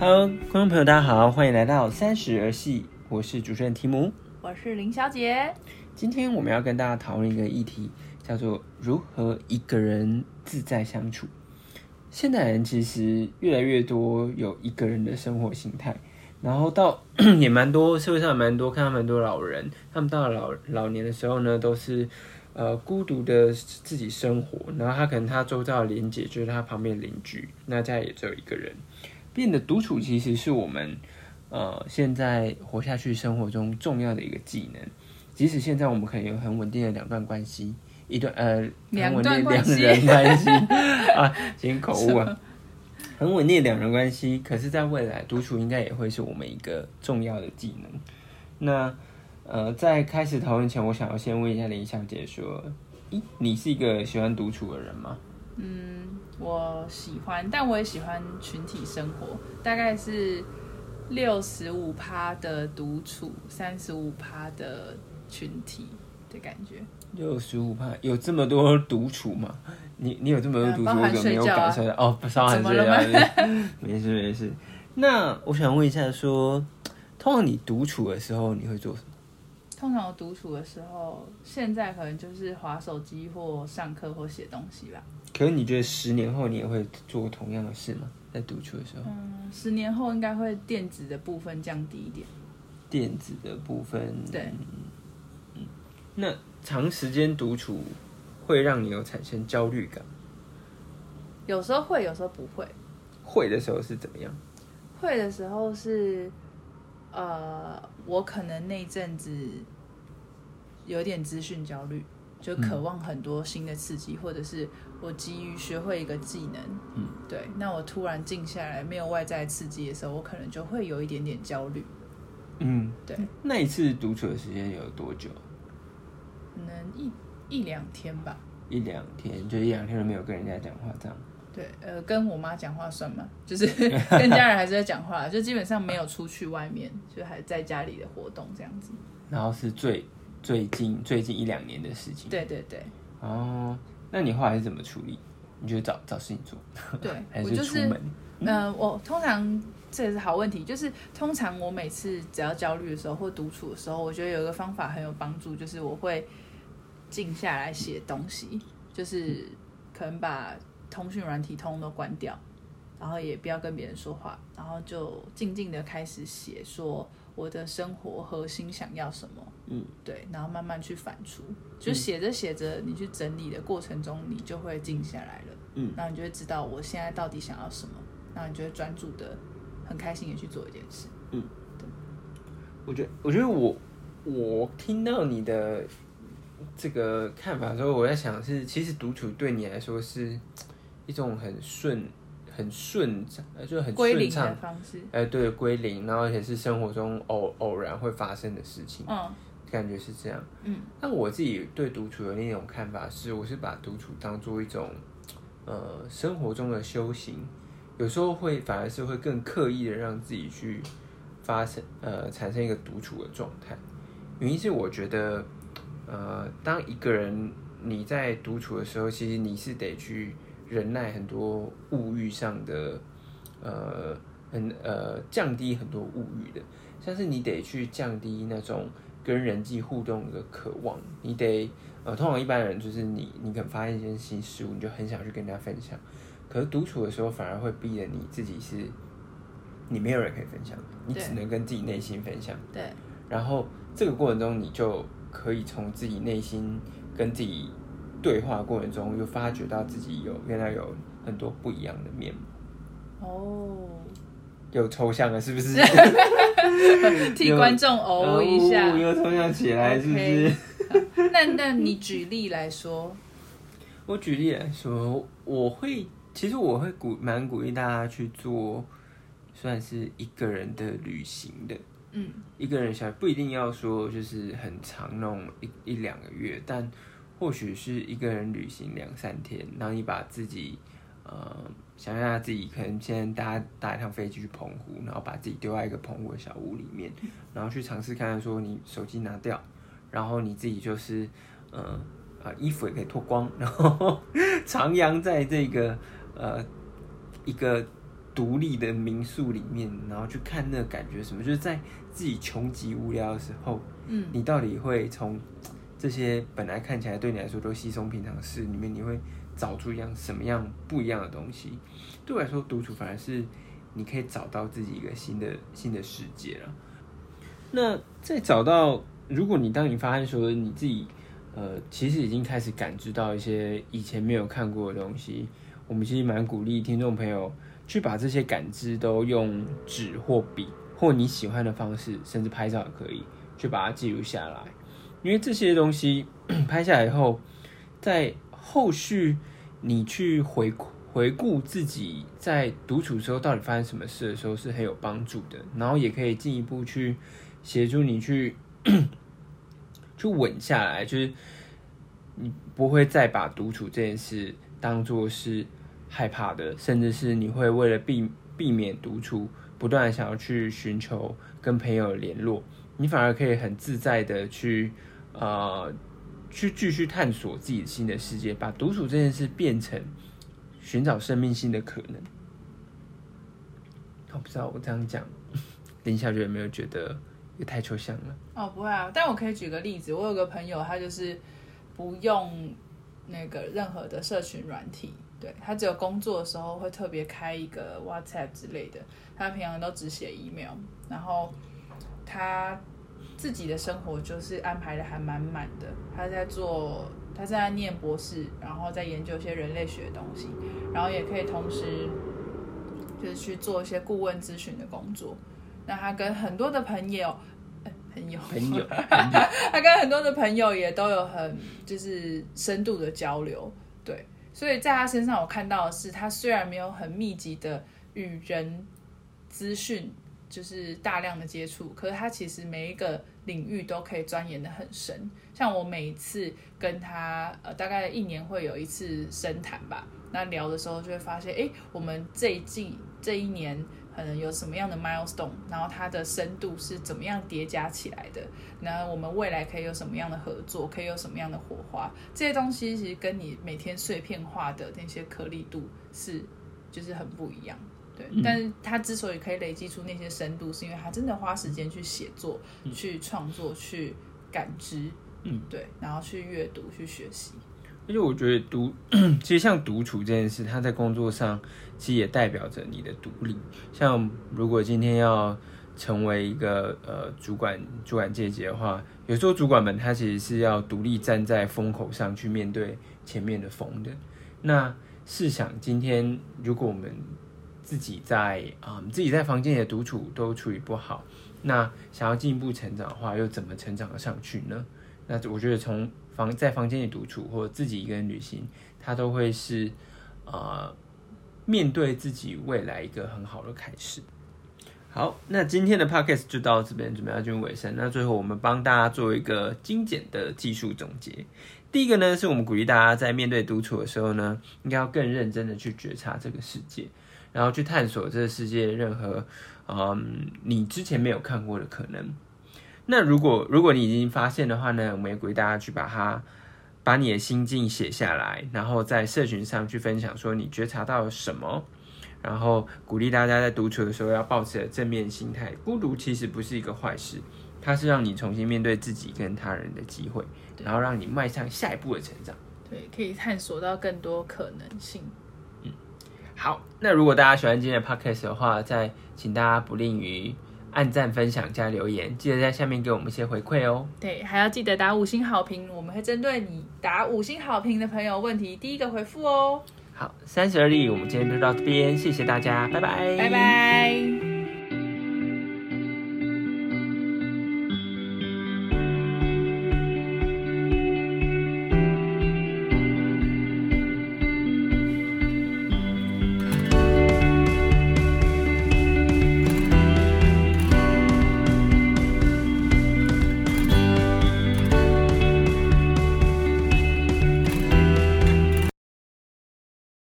Hello，观众朋友，大家好，欢迎来到三十而戏，我是主持人提姆。我是林小姐。今天我们要跟大家讨论一个议题，叫做如何一个人自在相处。现代人其实越来越多有一个人的生活形态，然后到 也蛮多社会上也蛮多看到蛮多老人，他们到了老老年的时候呢，都是呃孤独的自己生活，然后他可能他周遭的连接就是他旁边的邻居，那家也只有一个人，变得独处其实是我们呃现在活下去生活中重要的一个技能。即使现在我们可能有很稳定的两段关系，一段呃很两稳定两人关系 啊，先口误啊，很稳定的两人关系。可是，在未来独处应该也会是我们一个重要的技能。那呃，在开始讨论前，我想要先问一下林小姐说，咦，你是一个喜欢独处的人吗？嗯，我喜欢，但我也喜欢群体生活，大概是六十五趴的独处，三十五趴的群体的感觉。六十五趴有这么多独处吗？你你有这么多独处，呃包含我怎么没有睡觉啊感受到？哦，不，包含睡觉 没事没事。那我想问一下说通常你独处的时候你会做什么？通常我独处的时候，现在可能就是划手机或上课或写东西吧。可是你觉得十年后你也会做同样的事吗？在独处的时候，嗯，十年后应该会电子的部分降低一点。电子的部分，对，那长时间独处会让你有产生焦虑感，有时候会，有时候不会。会的时候是怎么样？会的时候是，呃，我可能那阵子有点资讯焦虑，就渴望很多新的刺激，或者是我急于学会一个技能，嗯，对，那我突然静下来，没有外在刺激的时候，我可能就会有一点点焦虑，嗯，对，那一次独处的时间有多久？可能一一两天吧。一两天，就一两天都没有跟人家讲话这样。对，呃，跟我妈讲话算吗？就是跟家人还是在讲话，就基本上没有出去外面，就还在家里的活动这样子。然后是最最近最近一两年的事情。对对对哦，那你后来是怎么处理？你就找找事情做，对，还我就是出门？呃，我通常这也是好问题，就是通常我每次只要焦虑的时候或独处的时候，我觉得有一个方法很有帮助，就是我会静下来写东西，就是可能把通讯软体通都关掉，然后也不要跟别人说话，然后就静静的开始写，说我的生活核心想要什么，嗯，对，然后慢慢去反刍，就写着写着，你去整理的过程中，你就会静下来了。嗯，然后你就会知道我现在到底想要什么，然后你就会专注的、很开心的去做一件事。嗯，对。我觉得，我觉得我我听到你的这个看法之后，我在想是，其实独处对你来说是一种很顺、很顺畅，呃，就很归零顺畅的方式，哎，对，归零，然后而且是生活中偶偶然会发生的事情，嗯感觉是这样。嗯，但我自己对独处的另一种看法是，我是把独处当做一种呃生活中的修行，有时候会反而是会更刻意的让自己去发生呃产生一个独处的状态。原因是我觉得呃，当一个人你在独处的时候，其实你是得去忍耐很多物欲上的呃很呃降低很多物欲的，像是你得去降低那种跟人际互动的渴望，你得呃通常一般人就是你你可能发现一件新事物，你就很想去跟人家分享，可是独处的时候反而会逼着你自己是，你没有人可以分享，你只能跟自己内心分享。对，然后这个过程中，你就可以从自己内心跟自己对话的过程中，又发觉到自己有原来有很多不一样的面貌，哦，有抽象了是不是？替观众哦一下哦。又抽象起来是不是 那那你举例来说，我举例来说，我会其实我会鼓蛮鼓励大家去做，算是一个人的旅行的。嗯一个人小不一定要说就是很长那种一一两个月，但或许是一个人旅行两三天，然后你把自己呃想象下自己可能先搭搭一趟飞机去澎湖，然后把自己丢在一个澎湖的小屋里面，然后去尝试看看说你手机拿掉，然后你自己就是呃啊衣服也可以脱光，然后 徜徉在这个呃一个独立的民宿里面，然后去看那个感觉什么，就是在自己穷极无聊的时候，嗯，你到底会从这些本来看起来对你来说都稀松平常事里面，你会找出一样什么样不一样的东西？对我来说，独处反而是你可以找到自己一个新的新的世界了。那在找到，如果你当你发现说你自己，呃，其实已经开始感知到一些以前没有看过的东西，我们其实蛮鼓励听众朋友去把这些感知都用纸或笔或你喜欢的方式，甚至拍照也可以，去把它记录下来。因为这些东西 拍下来以后，在后续你去回回顾自己在独处时候到底发生什么事的时候，是很有帮助的。然后也可以进一步去协助你去 去稳下来，就是你不会再把独处这件事当做是害怕的，甚至是你会为了避避免独处，不断想要去寻求跟朋友联络，你反而可以很自在的去呃去继续探索自己新的世界，把独处这件事变成寻找生命性的可能。我不知道我这样讲，林小姐有没有觉得也太抽象了？哦，不会啊，但我可以举个例子，我有个朋友，他就是不用那个任何的社群软体，对他只有工作的时候会特别开一个 WhatsApp 之类的，他平常都只写 email，然后他自己的生活就是安排的还蛮满的，他在做，他在念博士，然后在研究一些人类学的东西，然后也可以同时就是去做一些顾问咨询的工作。那他跟很多的朋友，朋友，朋友，朋友，他跟很多的朋友也都有很就是深度的交流，对，所以在他身上我看到的是，他虽然没有很密集的与人资讯就是大量的接触，可是他其实每一个领域都可以钻研的很深。像我每一次跟他呃大概一年会有一次深谈吧，那聊的时候就会发现，哎，我们这一季这一年。可能有什么样的 milestone，然后它的深度是怎么样叠加起来的？那我们未来可以有什么样的合作？可以有什么样的火花？这些东西其实跟你每天碎片化的那些颗粒度是就是很不一样。对，但是他之所以可以累积出那些深度，是因为他真的花时间去写作、去创作、去感知，嗯，对，然后去阅读、去学习。而且我觉得独，其实像独处这件事，它在工作上其实也代表着你的独立。像如果今天要成为一个呃主管、主管阶级的话，有时候主管们他其实是要独立站在风口上去面对前面的风的。那试想今天如果我们自己在啊、自己在房间里的独处都处理不好，那想要进一步成长的话，又怎么成长得上去呢？那我觉得从房在房间里独处，或者自己一个人旅行，它都会是呃面对自己未来一个很好的开始。好，那今天的 podcast 就到这边，准备要进入尾声。那最后我们帮大家做一个精简的技术总结。第一个呢，是我们鼓励大家在面对独处的时候呢，应该要更认真的去觉察这个世界，然后去探索这个世界任何嗯你之前没有看过的可能。那如果如果你已经发现的话呢，我们也鼓励大家去把它把你的心境写下来，然后在社群上去分享说你觉察到了什么，然后鼓励大家在独处的时候要保持正面心态。孤独其实不是一个坏事，它是让你重新面对自己跟他人的机会，然后让你迈向下一步的成长。对，可以探索到更多可能性。嗯好，那如果大家喜欢今天的 podcast 的话，再请大家不吝于按赞、分享、加留言，记得在下面给我们一些回馈哦。对，还要记得打五星好评，我们会针对你打五星好评的朋友问题第一个回复哦。好，三十而立，我们今天就到这边，谢谢大家，拜拜，拜拜。